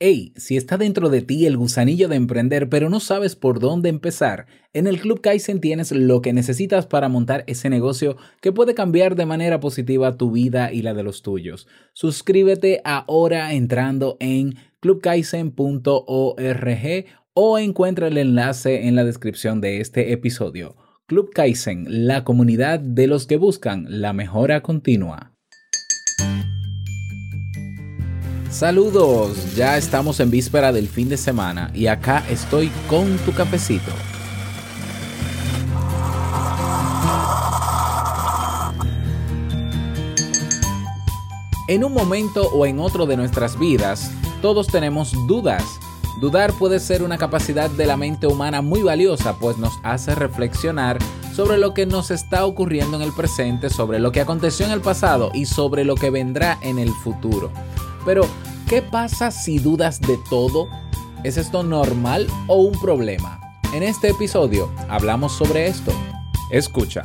Hey, si está dentro de ti el gusanillo de emprender pero no sabes por dónde empezar, en el Club Kaizen tienes lo que necesitas para montar ese negocio que puede cambiar de manera positiva tu vida y la de los tuyos. Suscríbete ahora entrando en clubkaizen.org o encuentra el enlace en la descripción de este episodio. Club Kaizen, la comunidad de los que buscan la mejora continua. Saludos, ya estamos en víspera del fin de semana y acá estoy con tu cafecito. En un momento o en otro de nuestras vidas, todos tenemos dudas. Dudar puede ser una capacidad de la mente humana muy valiosa, pues nos hace reflexionar sobre lo que nos está ocurriendo en el presente, sobre lo que aconteció en el pasado y sobre lo que vendrá en el futuro. Pero, ¿qué pasa si dudas de todo? ¿Es esto normal o un problema? En este episodio hablamos sobre esto. Escucha.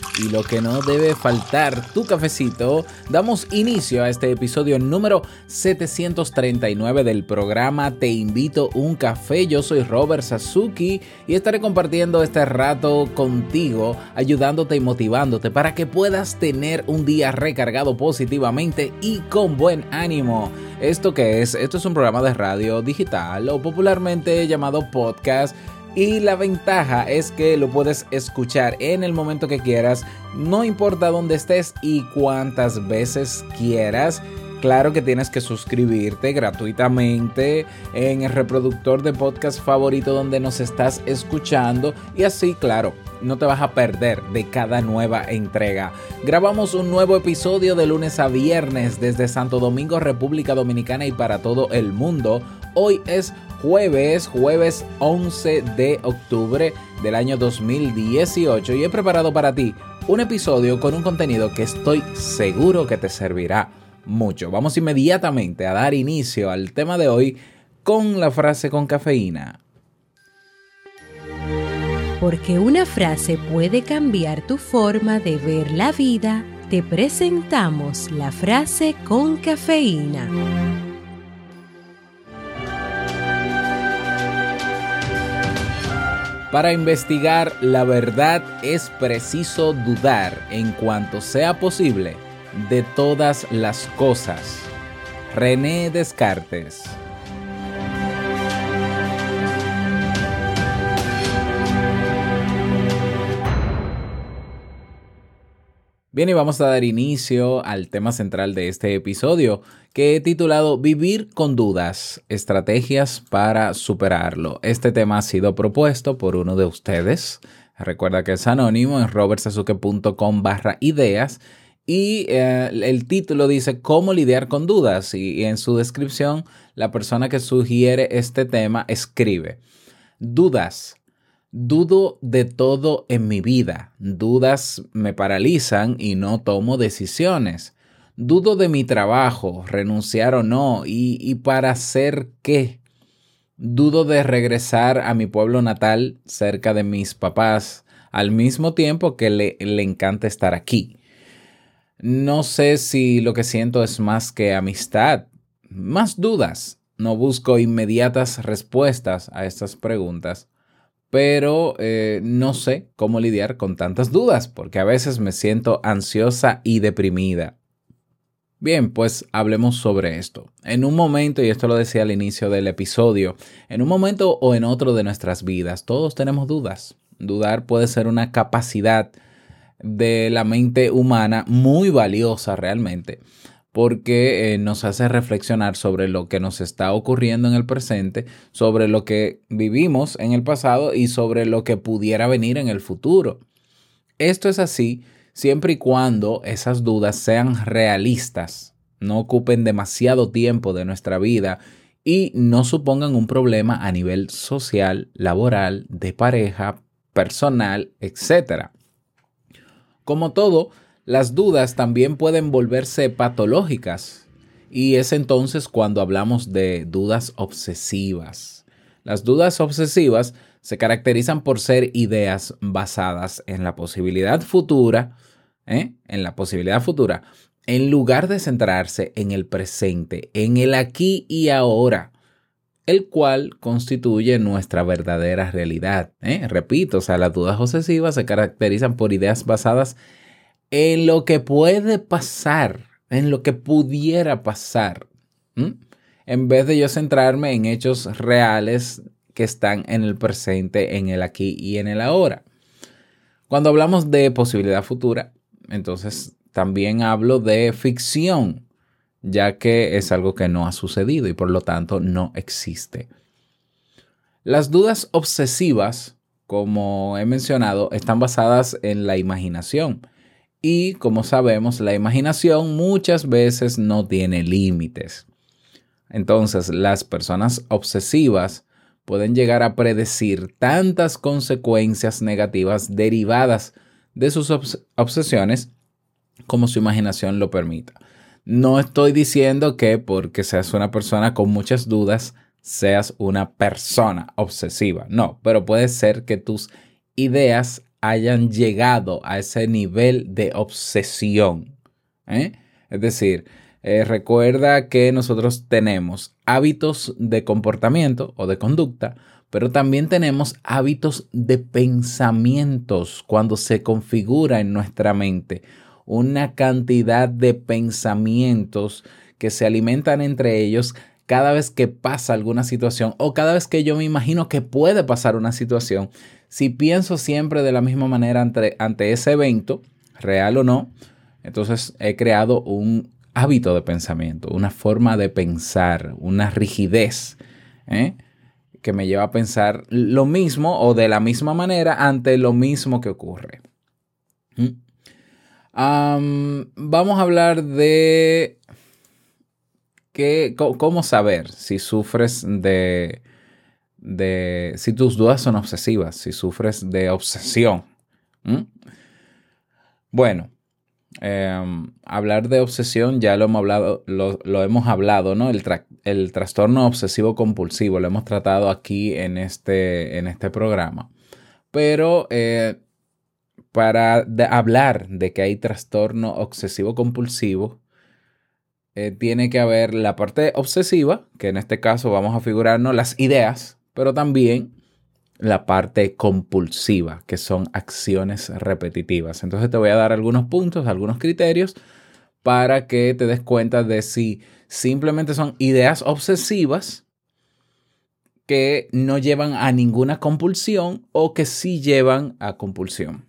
y lo que no debe faltar, tu cafecito, damos inicio a este episodio número 739 del programa Te invito un café. Yo soy Robert Sasuki y estaré compartiendo este rato contigo, ayudándote y motivándote para que puedas tener un día recargado positivamente y con buen ánimo. ¿Esto qué es? Esto es un programa de radio digital o popularmente llamado podcast y la ventaja es que lo puedes escuchar en el momento que quieras, no importa dónde estés y cuántas veces quieras. Claro que tienes que suscribirte gratuitamente en el reproductor de podcast favorito donde nos estás escuchando y así, claro, no te vas a perder de cada nueva entrega. Grabamos un nuevo episodio de lunes a viernes desde Santo Domingo, República Dominicana y para todo el mundo. Hoy es jueves, jueves 11 de octubre del año 2018 y he preparado para ti un episodio con un contenido que estoy seguro que te servirá mucho. Vamos inmediatamente a dar inicio al tema de hoy con la frase con cafeína. Porque una frase puede cambiar tu forma de ver la vida, te presentamos la frase con cafeína. Para investigar la verdad es preciso dudar en cuanto sea posible de todas las cosas. René Descartes Bien, y vamos a dar inicio al tema central de este episodio, que he titulado Vivir con dudas, estrategias para superarlo. Este tema ha sido propuesto por uno de ustedes. Recuerda que es anónimo en robertsazuke.com barra ideas y eh, el título dice cómo lidiar con dudas y en su descripción la persona que sugiere este tema escribe dudas Dudo de todo en mi vida. Dudas me paralizan y no tomo decisiones. Dudo de mi trabajo, renunciar o no, y, para hacer qué. Dudo de regresar a mi pueblo natal cerca de mis papás, al mismo tiempo que le, le encanta estar aquí. No sé si lo que siento es más que amistad, más dudas. No busco inmediatas respuestas a estas preguntas pero eh, no sé cómo lidiar con tantas dudas, porque a veces me siento ansiosa y deprimida. Bien, pues hablemos sobre esto. En un momento, y esto lo decía al inicio del episodio, en un momento o en otro de nuestras vidas, todos tenemos dudas. Dudar puede ser una capacidad de la mente humana muy valiosa realmente, porque eh, nos hace reflexionar sobre lo que nos está ocurriendo en el presente, sobre lo que vivimos en el pasado y sobre lo que pudiera venir en el futuro. Esto es así siempre y cuando esas dudas sean realistas, no ocupen demasiado tiempo de nuestra vida y no supongan un problema a nivel social, laboral, de pareja, personal, etc. Como todo, las dudas también pueden volverse patológicas y es entonces cuando hablamos de dudas obsesivas. Las dudas obsesivas se caracterizan por ser ideas basadas en la posibilidad futura, ¿eh? en la posibilidad futura, en lugar de centrarse en el presente, en el aquí y ahora, el cual constituye nuestra verdadera realidad. ¿eh? Repito, o sea, las dudas obsesivas se caracterizan por ideas basadas en lo que puede pasar, en lo que pudiera pasar, en vez de yo centrarme en hechos reales que están en el presente, en el aquí y en el ahora. Cuando hablamos de posibilidad futura, entonces también hablo de ficción, ya que es algo que no ha sucedido y por lo tanto no existe. Las dudas obsesivas, como he mencionado, están basadas en la imaginación. Y como sabemos, la imaginación muchas veces no tiene límites. Entonces, las personas obsesivas pueden llegar a predecir tantas consecuencias negativas derivadas de sus obsesiones como su imaginación lo permita. No estoy diciendo que porque seas una persona con muchas dudas, seas una persona obsesiva. No, pero puede ser que tus ideas hayan llegado a ese nivel de obsesión. ¿eh? Es decir, eh, recuerda que nosotros tenemos hábitos de comportamiento o de conducta, pero también tenemos hábitos de pensamientos cuando se configura en nuestra mente una cantidad de pensamientos que se alimentan entre ellos cada vez que pasa alguna situación o cada vez que yo me imagino que puede pasar una situación. Si pienso siempre de la misma manera ante, ante ese evento, real o no, entonces he creado un hábito de pensamiento, una forma de pensar, una rigidez ¿eh? que me lleva a pensar lo mismo o de la misma manera ante lo mismo que ocurre. ¿Mm? vamos a hablar de cómo saber si sufres de, de, si tus dudas son obsesivas, si sufres de obsesión. Bueno, Em, hablar de obsesión ya lo hemos hablado, lo, hemos hablado, ¿no? El, el, trastorno obsesivo compulsivo lo hemos tratado aquí en este, en este programa. Pero eh, para hablar de que hay trastorno obsesivo compulsivo, eh, tiene que haber la parte obsesiva, que en este caso vamos a figurarnos las ideas, pero también la parte compulsiva, que son acciones repetitivas. Entonces te voy a dar algunos puntos, algunos criterios para que te des cuenta de si simplemente son ideas obsesivas que no llevan a ninguna compulsión o que sí llevan a compulsión.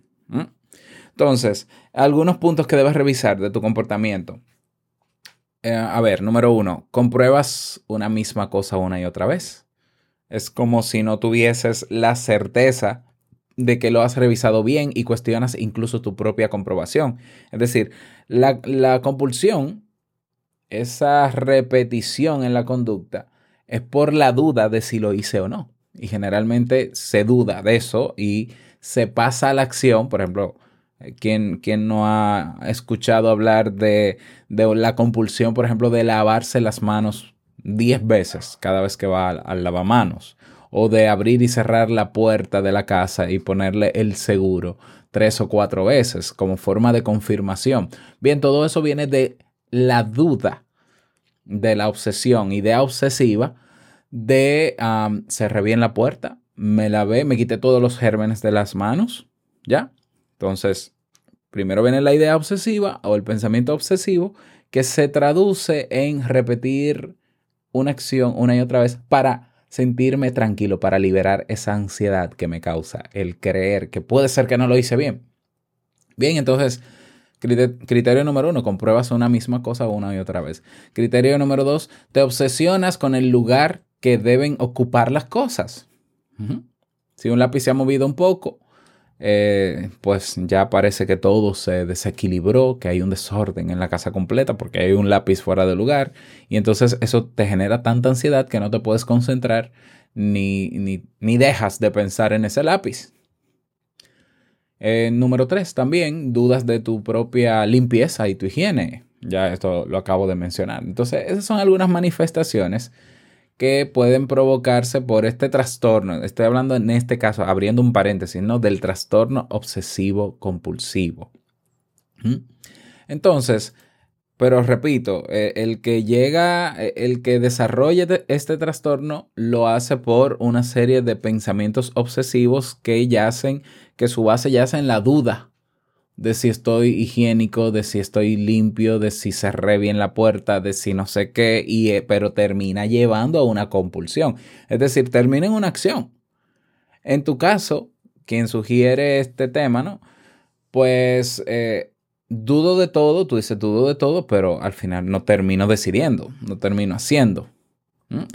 Entonces, algunos puntos que debes revisar de tu comportamiento. Eh, a ver, número uno, compruebas una misma cosa una y otra vez. Es como si no tuvieses la certeza de que lo has revisado bien y cuestionas incluso tu propia comprobación. Es decir, la, compulsión, esa repetición en la conducta, es por la duda de si lo hice o no. Y generalmente se duda de eso y se pasa a la acción. Por ejemplo, ¿quién, no ha escuchado hablar de, de, la compulsión, por ejemplo, de lavarse las manos 10 veces cada vez que va al, lavamanos o de abrir y cerrar la puerta de la casa y ponerle el seguro tres o cuatro veces como forma de confirmación. Bien, todo eso viene de la duda, de la obsesión, idea obsesiva de cerré bien la puerta, me lavé, me quité todos los gérmenes de las manos, ¿ya? Entonces, primero viene la idea obsesiva o el pensamiento obsesivo que se traduce en repetir una acción una y otra vez para sentirme tranquilo, para liberar esa ansiedad que me causa el creer que puede ser que no lo hice bien. Bien, entonces, criterio número uno, compruebas una misma cosa una y otra vez. Criterio número dos, te obsesionas con el lugar que deben ocupar las cosas. Si un lápiz se ha movido un poco, eh, pues ya parece que todo se desequilibró, que hay un desorden en la casa completa porque hay un lápiz fuera de lugar y entonces eso te genera tanta ansiedad que no te puedes concentrar ni, ni, dejas de pensar en ese lápiz. Eh, número tres, también dudas de tu propia limpieza y tu higiene. Ya esto lo acabo de mencionar. Entonces, esas son algunas manifestaciones que pueden provocarse por este trastorno. Estoy hablando en este caso, abriendo un paréntesis, ¿no? Del trastorno obsesivo compulsivo. ¿Mm? Entonces, pero repito, eh, el que llega, eh, el que desarrolla este trastorno lo hace por una serie de pensamientos obsesivos que yacen, que su base yace en la duda de si estoy higiénico, de si estoy limpio, de si cerré bien la puerta, de si no sé qué, y, eh, pero termina llevando a una compulsión. Es decir, termina en una acción. En tu caso, quien sugiere este tema, ¿no? Pues eh, dudo de todo, tú dices dudo de todo, pero al final no termino decidiendo, no termino haciendo.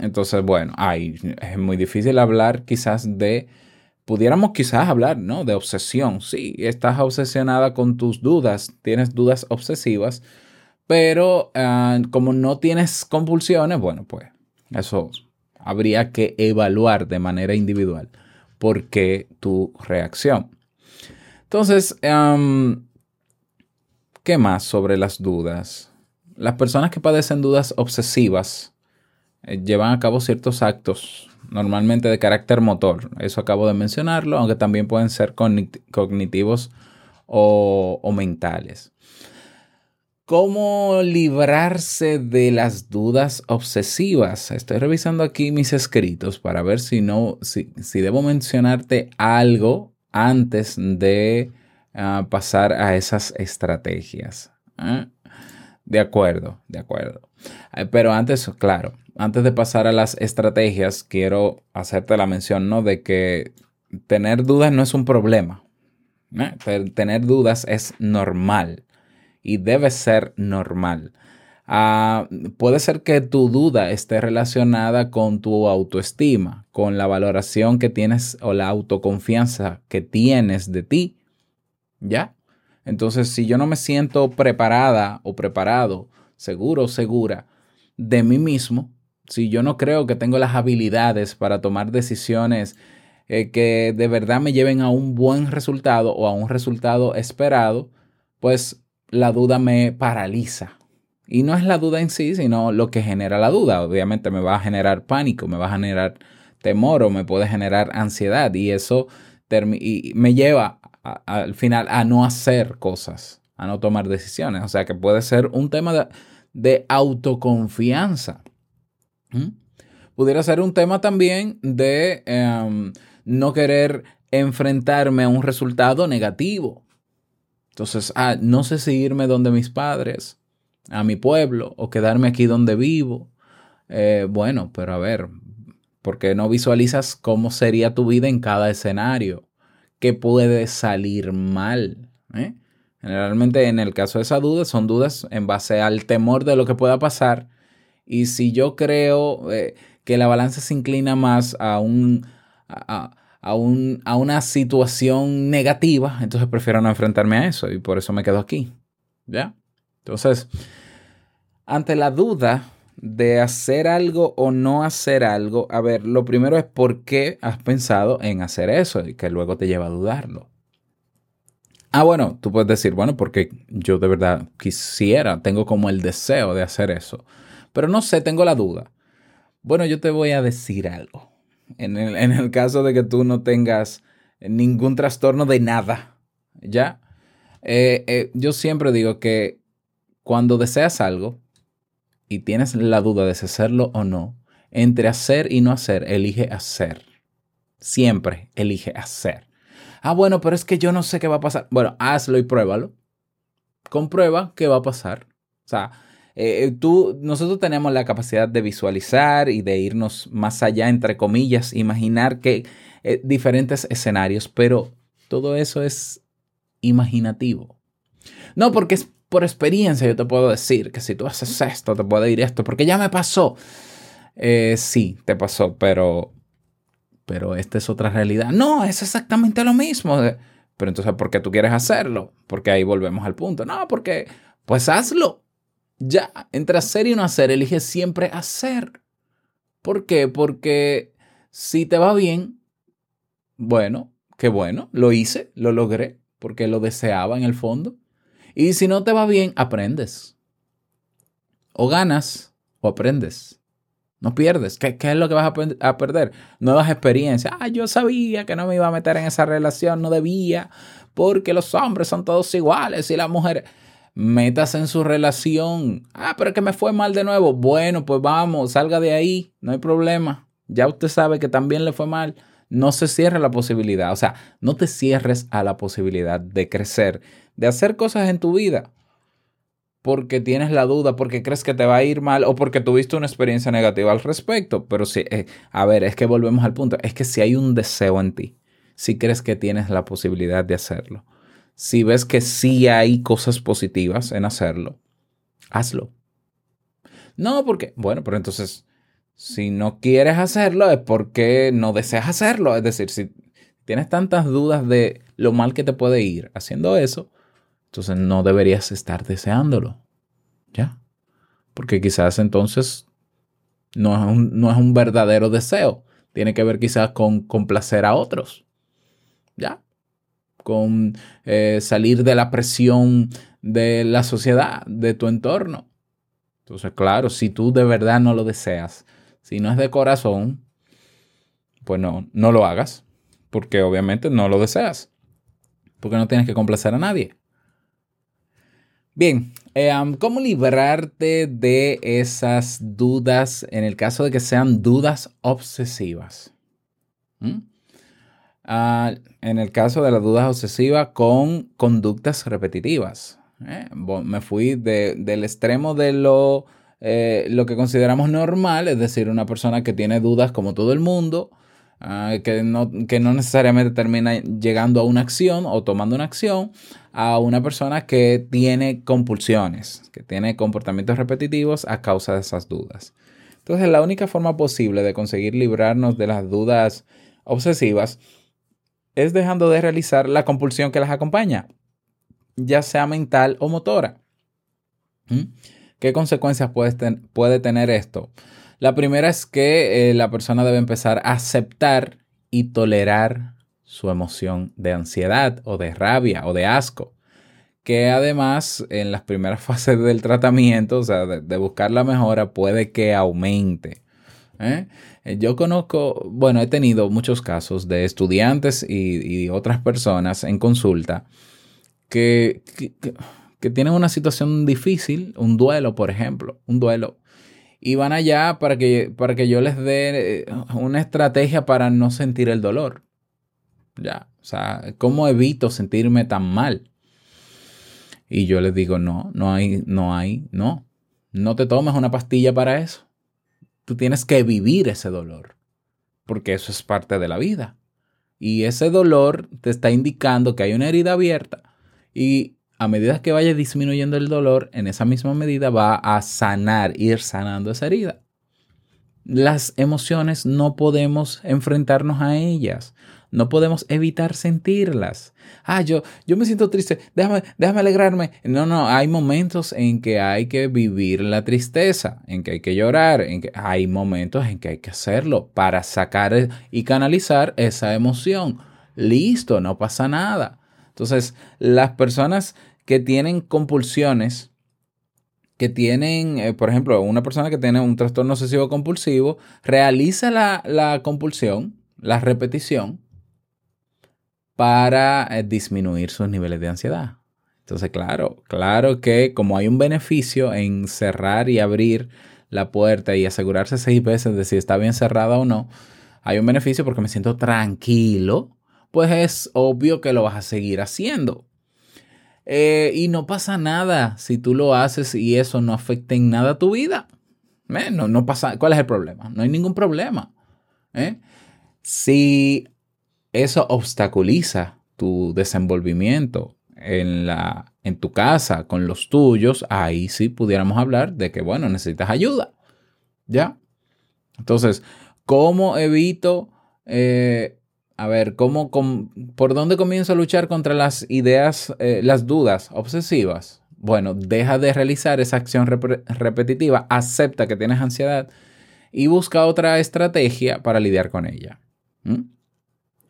Entonces, bueno, ay, es muy difícil hablar quizás de pudiéramos quizás hablar, ¿no? De obsesión. Sí, estás obsesionada con tus dudas, tienes dudas obsesivas, pero ah, como no tienes compulsiones, bueno, pues eso habría que evaluar de manera individual por qué tu reacción. Entonces, ¿qué más sobre las dudas? Las personas que padecen dudas obsesivas eh, llevan a cabo ciertos actos normalmente de carácter motor. Eso acabo de mencionarlo, aunque también pueden ser cognitivos o, mentales. ¿Cómo librarse de las dudas obsesivas? Estoy revisando aquí mis escritos para ver si no, si, debo mencionarte algo antes de ah, pasar a esas estrategias. ¿eh? De acuerdo, de acuerdo. Eh, pero antes, claro, antes de pasar a las estrategias, quiero hacerte la mención, ¿no? De que tener dudas no es un problema. Tener dudas es normal y debe ser normal. Ah, puede ser que tu duda esté relacionada con tu autoestima, con la valoración que tienes o la autoconfianza que tienes de ti. ¿Ya? Entonces, si yo no me siento preparada o preparado, seguro o segura de mí mismo, si yo no creo que tengo las habilidades para tomar decisiones eh, que de verdad me lleven a un buen resultado o a un resultado esperado, pues la duda me paraliza. Y no es la duda en sí, sino lo que genera la duda. Obviamente me va a generar pánico, me va a generar temor o me puede generar ansiedad y eso me lleva al final a no hacer cosas, a no tomar decisiones. O sea que puede ser un tema de autoconfianza. ¿Mm? Pudiera ser un tema también de em, no querer enfrentarme a un resultado negativo. Entonces, ah, no sé si irme donde mis padres, a mi pueblo, o quedarme aquí donde vivo. Eh, bueno, pero a ver, porque no visualizas cómo sería tu vida en cada escenario? ¿Qué puede salir mal? ¿eh? Generalmente en el caso de esa duda son dudas en base al temor de lo que pueda pasar y si yo creo eh, que la balanza se inclina más a, un, a, a, un, a una situación negativa, entonces prefiero no enfrentarme a eso y por eso me quedo aquí. ¿Ya? Entonces, ante la duda de hacer algo o no hacer algo, a ver, lo primero es por qué has pensado en hacer eso y que luego te lleva a dudarlo. Ah, bueno, tú puedes decir, bueno, porque yo de verdad quisiera, tengo como el deseo de hacer eso. Pero no sé, tengo la duda. Bueno, yo te voy a decir algo. En el, caso de que tú no tengas ningún trastorno de nada, ¿ya? Eh, eh, yo siempre digo que cuando deseas algo y tienes la duda de si hacerlo o no, entre hacer y no hacer, elige hacer. Siempre elige hacer. Ah, bueno, pero es que yo no sé qué va a pasar. Bueno, hazlo y pruébalo. Comprueba qué va a pasar. O sea, eh, tú, nosotros tenemos la capacidad de visualizar y de irnos más allá, entre comillas, imaginar que eh, diferentes escenarios, pero todo eso es imaginativo. No, porque es por experiencia yo te puedo decir que si tú haces esto, te puede ir esto, porque ya me pasó. Eh, sí, te pasó, pero, pero esta es otra realidad. No, es exactamente lo mismo. Pero entonces, ¿por qué tú quieres hacerlo? Porque ahí volvemos al punto. No, porque, pues hazlo. Ya, entre hacer y no hacer, elige siempre hacer. ¿Por qué? Porque si te va bien, bueno, qué bueno, lo hice, lo logré, porque lo deseaba en el fondo. Y si no te va bien, aprendes. O ganas o aprendes. No pierdes. ¿Qué, es lo que vas a, perder? Nuevas experiencias. Ah, yo sabía que no me iba a meter en esa relación, no debía, porque los hombres son todos iguales y las mujeres. Metas en su relación. Ah, pero que me fue mal de nuevo. Bueno, pues vamos, salga de ahí, no hay problema. Ya usted sabe que también le fue mal. No se cierre la posibilidad. O sea, no te cierres a la posibilidad de crecer de hacer cosas en tu vida porque tienes la duda, porque crees que te va a ir mal o porque tuviste una experiencia negativa al respecto. Pero sí, eh, a ver, es que volvemos al punto, es que si hay un deseo en ti, si crees que tienes la posibilidad de hacerlo, si ves que sí hay cosas positivas en hacerlo, hazlo. No, porque, bueno, pero entonces, si no quieres hacerlo es porque no deseas hacerlo. Es decir, si tienes tantas dudas de lo mal que te puede ir haciendo eso, entonces no deberías estar deseándolo. ¿Ya? Porque quizás entonces no es un, no es un verdadero deseo. Tiene que ver quizás con complacer a otros. ¿Ya? Con eh, salir de la presión de la sociedad, de tu entorno. Entonces, claro, si tú de verdad no lo deseas, si no es de corazón, pues no, no lo hagas, porque obviamente no lo deseas, porque no tienes que complacer a nadie. Bien, eh, ¿cómo librarte de esas dudas en el caso de que sean dudas obsesivas? ¿Mm? Ah, en el caso de las dudas obsesivas con conductas repetitivas. ¿eh? me fui del extremo de lo, eh, lo que consideramos normal, es decir, una persona que tiene dudas como todo el mundo, Ah, que, no, que no necesariamente termina llegando a una acción o tomando una acción, a una persona que tiene compulsiones, que tiene comportamientos repetitivos a causa de esas dudas. Entonces, la única forma posible de conseguir librarnos de las dudas obsesivas es dejando de realizar la compulsión que las acompaña, ya sea mental o motora. ¿Mm? ¿Qué consecuencias puede, tener esto? La primera es que eh, la persona debe empezar a aceptar y tolerar su emoción de ansiedad o de rabia o de asco, que además en las primeras fases del tratamiento, o sea, de, buscar la mejora, puede que aumente. ¿eh? Eh, yo conozco, bueno, he tenido muchos casos de estudiantes y, otras personas en consulta que, que tienen una situación difícil, un duelo, por ejemplo, un duelo y van allá para que, para que yo les dé eh, una estrategia para no sentir el dolor. Ya, o sea, ¿cómo evito sentirme tan mal? Y yo les digo, no, no hay, no hay, no. No te tomes una pastilla para eso. Tú tienes que vivir ese dolor, porque eso es parte de la vida. Y ese dolor te está indicando que hay una herida abierta y a medida que vaya disminuyendo el dolor, en esa misma medida va a sanar, ir sanando esa herida. Las emociones no podemos enfrentarnos a ellas, no podemos evitar sentirlas. Ah, yo, yo me siento triste, déjame, déjame alegrarme. No, no, hay momentos en que hay que vivir la tristeza, en que hay que llorar, en que hay momentos en que hay que hacerlo para sacar y canalizar esa emoción. Listo, no pasa nada. Entonces, las personas que tienen compulsiones, que tienen, eh, por ejemplo, una persona que tiene un trastorno obsesivo compulsivo, realiza la, compulsión, la repetición, para eh, disminuir sus niveles de ansiedad. Entonces, claro, claro que como hay un beneficio en cerrar y abrir la puerta y asegurarse seis veces de si está bien cerrada o no, hay un beneficio porque me siento tranquilo, pues es obvio que lo vas a seguir haciendo. Eh, y no pasa nada si tú lo haces y eso no afecta en nada a tu vida. ¿Eh? No, no pasa, ¿Cuál es el problema? No hay ningún problema. Si eso obstaculiza tu desenvolvimiento en, la, en tu casa, con los tuyos, ahí sí pudiéramos hablar de que, bueno, necesitas ayuda. ¿Ya? Entonces, ¿cómo evito, eh, a ver, cómo, por dónde comienzo a luchar contra las ideas, eh, las dudas obsesivas? Bueno, deja de realizar esa acción repetitiva, acepta que tienes ansiedad y busca otra estrategia para lidiar con ella.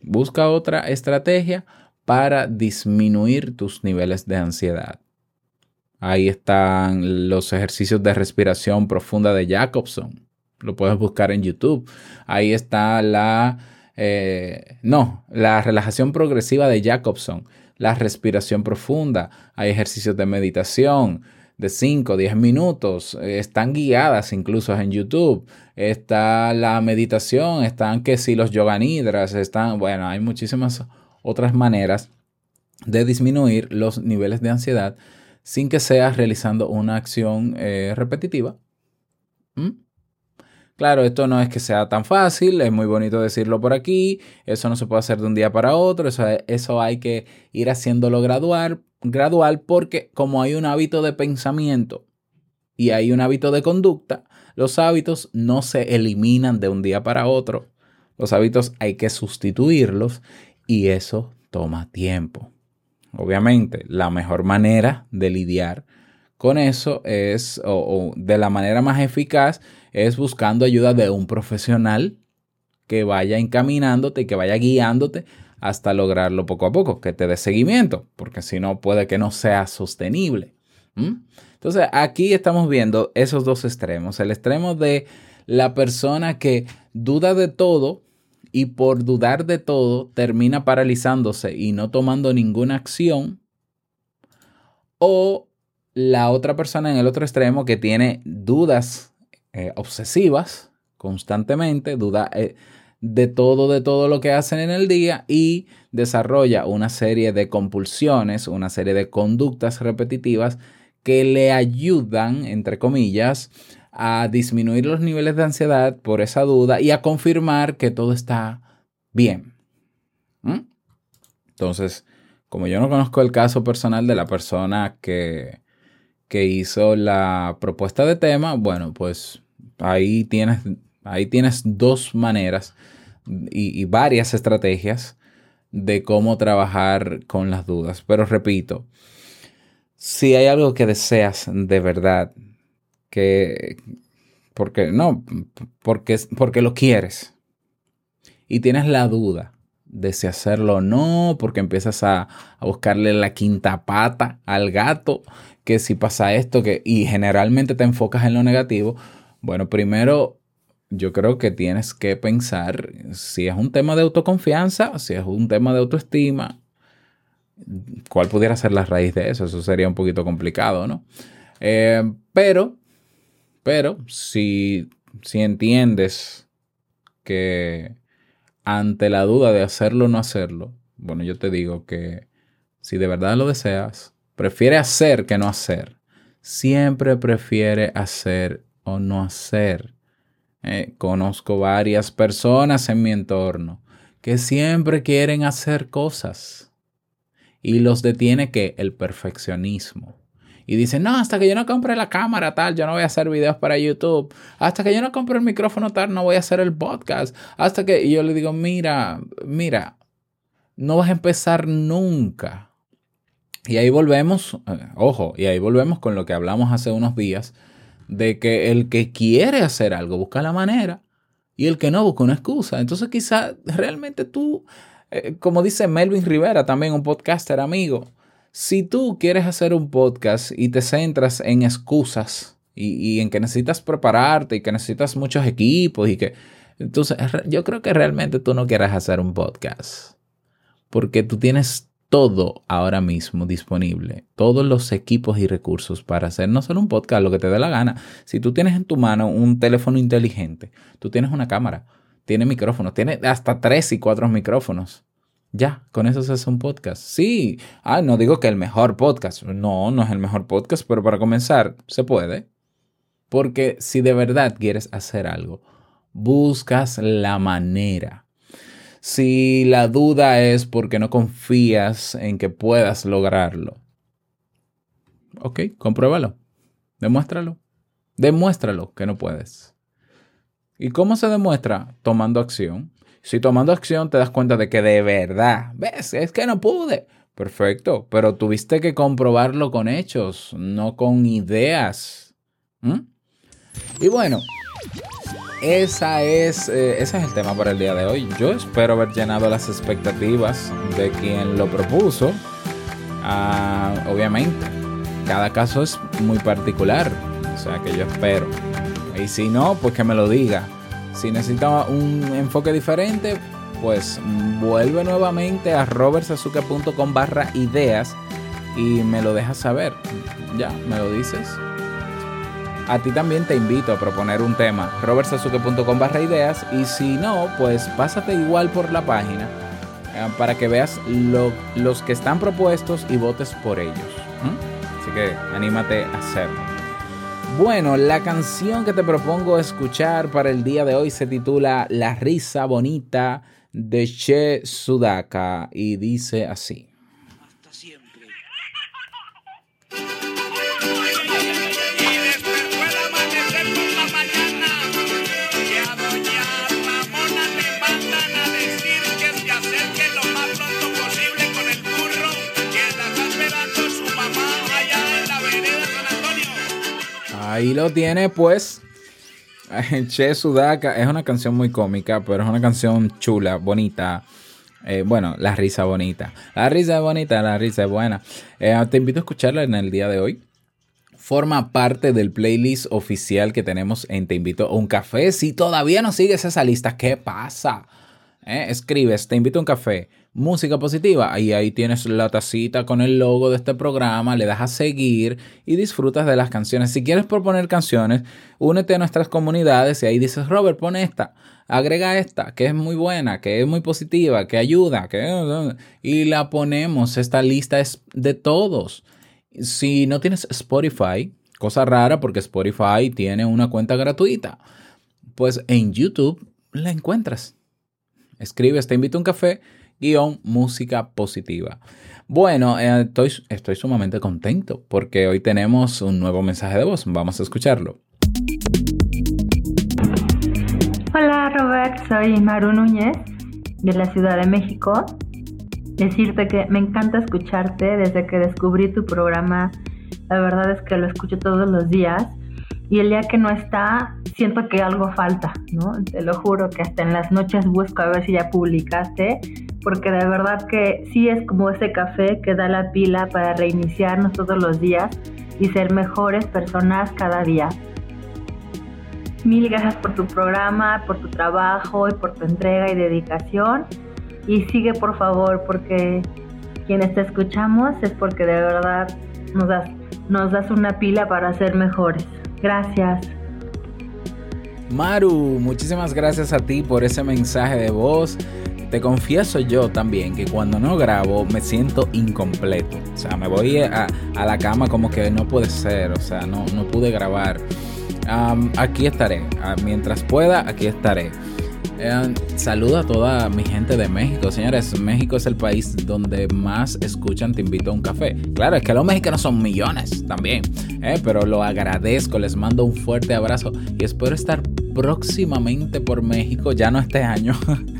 Busca otra estrategia para disminuir tus niveles de ansiedad. Ahí están los ejercicios de respiración profunda de Jacobson. Lo puedes buscar en YouTube. Ahí está la... Eh, no, la relajación progresiva de Jacobson. La respiración profunda. Hay ejercicios de meditación de 5, 10 minutos. Están guiadas incluso en YouTube. Está la meditación. Están que si los yoga nidras. Están, bueno, hay muchísimas otras maneras de disminuir los niveles de ansiedad sin que sea realizando una acción eh, repetitiva. ¿Mm? Claro, esto no es que sea tan fácil, es muy bonito decirlo por aquí, eso no se puede hacer de un día para otro, eso, eso hay que ir haciéndolo gradual, gradual porque como hay un hábito de pensamiento y hay un hábito de conducta, los hábitos no se eliminan de un día para otro. Los hábitos hay que sustituirlos y eso toma tiempo. Obviamente, la mejor manera de lidiar con eso es, o, de la manera más eficaz, es buscando ayuda de un profesional que vaya encaminándote y que vaya guiándote hasta lograrlo poco a poco, que te dé seguimiento, porque si no puede que no sea sostenible. Entonces, aquí estamos viendo esos dos extremos, el extremo de la persona que duda de todo y por dudar de todo termina paralizándose y no tomando ninguna acción. O la otra persona en el otro extremo que tiene dudas eh, obsesivas constantemente, duda eh, de todo, de todo lo que hacen en el día y desarrolla una serie de compulsiones, una serie de conductas repetitivas que le ayudan, entre comillas, a disminuir los niveles de ansiedad por esa duda y a confirmar que todo está bien. ¿Mm? Entonces, como yo no conozco el caso personal de la persona que, que hizo la propuesta de tema, bueno, pues ahí tienes, ahí tienes dos maneras y, varias estrategias de cómo trabajar con las dudas. Pero repito, si hay algo que deseas de verdad, que, porque no, porque, porque lo quieres y tienes la duda de si hacerlo o no, porque empiezas a, a, buscarle la quinta pata al gato, que si pasa esto, que, y generalmente te enfocas en lo negativo, bueno, primero yo creo que tienes que pensar si es un tema de autoconfianza, si es un tema de autoestima, cuál pudiera ser la raíz de eso, eso sería un poquito complicado, ¿no? Eh, pero pero si, si entiendes que ante la duda de hacerlo o no hacerlo, bueno, yo te digo que si de verdad lo deseas, prefiere hacer que no hacer. Siempre prefiere hacer o no hacer. Eh, conozco varias personas en mi entorno que siempre quieren hacer cosas y los detiene que el perfeccionismo y dicen, no, hasta que yo no compre la cámara tal, yo no voy a hacer videos para YouTube. Hasta que yo no compre el micrófono tal, no voy a hacer el podcast. Hasta que y yo le digo, mira, mira, no vas a empezar nunca. Y ahí volvemos, eh, ojo, y ahí volvemos con lo que hablamos hace unos días, de que el que quiere hacer algo busca la manera y el que no busca una excusa. Entonces quizá realmente tú, eh, como dice Melvin Rivera, también un podcaster amigo, si tú quieres hacer un podcast y te centras en excusas y, en que necesitas prepararte y que necesitas muchos equipos y que... Entonces, yo creo que realmente tú no quieres hacer un podcast. Porque tú tienes todo ahora mismo disponible, todos los equipos y recursos para hacer no solo un podcast, lo que te dé la gana. Si tú tienes en tu mano un teléfono inteligente, tú tienes una cámara, tienes micrófonos, tienes hasta tres y cuatro micrófonos. Ya, con eso se hace un podcast. Sí, ah, no digo que el mejor podcast. No, no es el mejor podcast, pero para comenzar, se puede. Porque si de verdad quieres hacer algo, buscas la manera. Si la duda es porque no confías en que puedas lograrlo, ok, compruébalo. Demuéstralo. Demuéstralo que no puedes. ¿Y cómo se demuestra? Tomando acción. Si tomando acción te das cuenta de que de verdad, ves, es que no pude. Perfecto, pero tuviste que comprobarlo con hechos, no con ideas. Y bueno, esa es, eh, ese es el tema para el día de hoy. Yo espero haber llenado las expectativas de quien lo propuso. Ah, obviamente, cada caso es muy particular, o sea que yo espero. Y si no, pues que me lo diga. Si necesita un enfoque diferente, pues vuelve nuevamente a robertsazuke.com barra ideas y me lo dejas saber. Ya, me lo dices. A ti también te invito a proponer un tema, robertsazuke.com barra ideas y si no, pues pásate igual por la página eh, para que veas los que están propuestos y votes por ellos. Así que anímate a hacerlo. Bueno, la canción que te propongo escuchar para el día de hoy se titula La risa bonita de Che Sudaka y dice así. Ahí lo tiene, pues. Che Sudaka es una canción muy cómica, pero es una canción chula, bonita. Eh, bueno, la risa bonita. La risa es bonita, la risa es buena. Eh, te invito a escucharla en el día de hoy. Forma parte del playlist oficial que tenemos en Te invito a un café. Si todavía no sigues esa lista, ¿qué pasa? Eh, escribes, te invito a un café música positiva. Y ahí tienes la tacita con el logo de este programa, le das a seguir y disfrutas de las canciones. Si quieres proponer canciones, únete a nuestras comunidades y ahí dices, Robert, pone esta, agrega esta, que es muy buena, que es muy positiva, que ayuda, que... Y la ponemos, esta lista es de todos. Si no tienes Spotify, cosa rara porque Spotify tiene una cuenta gratuita, pues en YouTube la encuentras. Escribes, te invito a un café guion música positiva. Bueno, eh, estoy, estoy sumamente contento porque hoy tenemos un nuevo mensaje de voz. Vamos a escucharlo. Hola Robert, soy Maru Núñez de la Ciudad de México. Decirte que me encanta escucharte desde que descubrí tu programa. La verdad es que lo escucho todos los días y el día que no está, siento que algo falta, ¿no? Te lo juro que hasta en las noches busco a ver si ya publicaste, porque de verdad que sí es como ese café que da la pila para reiniciarnos todos los días y ser mejores personas cada día. Mil gracias por tu programa, por tu trabajo y por tu entrega y dedicación. Y sigue por favor, porque quienes te escuchamos es porque de verdad nos das, nos das una pila para ser mejores. Gracias. Maru, muchísimas gracias a ti por ese mensaje de voz. Te confieso yo también que cuando no grabo me siento incompleto. O sea, me voy a, la cama como que no puede ser. O sea, no, no pude grabar. aquí estaré. Ah, mientras pueda, aquí estaré. Eh, saludo a toda mi gente de México. Señores, México es el país donde más escuchan Te invito a un café. Claro, es que los mexicanos son millones también. Eh, pero lo agradezco, les mando un fuerte abrazo y espero estar próximamente por México, ya no este año.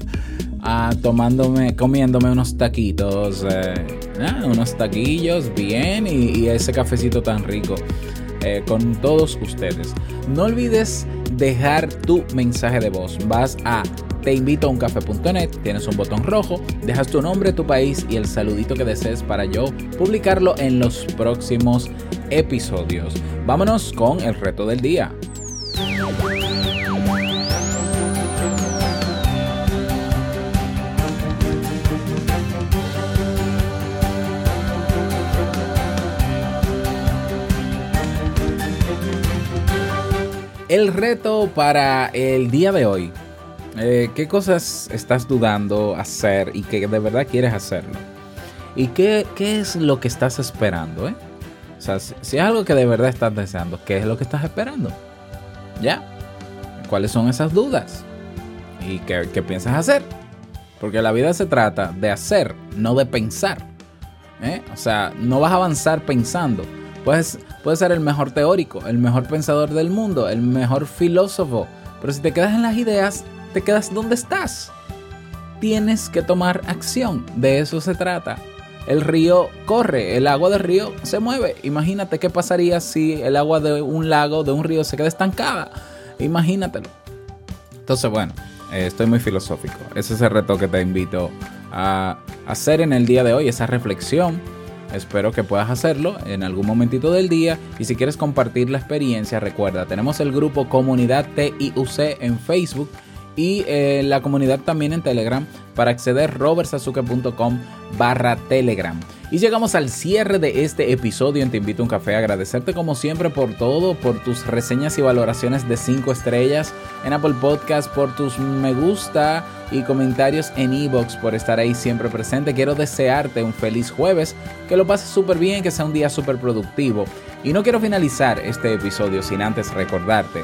Ah, tomándome, comiéndome unos taquitos, eh, ah, unos taquillos bien y, ese cafecito tan rico con todos ustedes. No olvides dejar tu mensaje de voz. Vas a teinvitouncafe.net, tienes un botón rojo, dejas tu nombre, tu país y el saludito que desees para yo publicarlo en los próximos episodios. Vámonos con el reto del día. El reto para el día de hoy Eh, ¿Qué cosas estás dudando hacer y que de verdad quieres hacerlo? ¿Y qué, qué es lo que estás esperando? Eh? O sea, si, es algo que de verdad estás deseando, ¿qué es lo que estás esperando? ¿Ya? ¿Cuáles son esas dudas? ¿Y qué, qué piensas hacer? Porque la vida se trata de hacer, no de pensar. ¿eh? O sea, no vas a avanzar pensando. Puedes, ser el mejor teórico, el mejor pensador del mundo, el mejor filósofo. Pero si te quedas en las ideas, te quedas donde estás. Tienes que tomar acción. De eso se trata. El río corre, el agua del río se mueve. Imagínate qué pasaría si el agua de un lago, de un río, se queda estancada. Imagínatelo. Entonces, bueno, eh, estoy muy filosófico. Ese es el reto que te invito a hacer en el día de hoy, esa reflexión. Espero que puedas hacerlo en algún momentito del día. Y si quieres compartir la experiencia, recuerda, tenemos el grupo Comunidad TIUC en Facebook y eh, la comunidad también en Telegram para acceder robertsazuke.com barra Telegram. Y llegamos al cierre de este episodio en Te Invito a un Café. Agradecerte como siempre por todo, por tus reseñas y valoraciones de 5 estrellas en Apple Podcast, por tus me gusta y comentarios en Evox, por estar ahí siempre presente. Quiero desearte un feliz jueves, que lo pases súper bien, que sea un día súper productivo. Y no quiero finalizar este episodio sin antes recordarte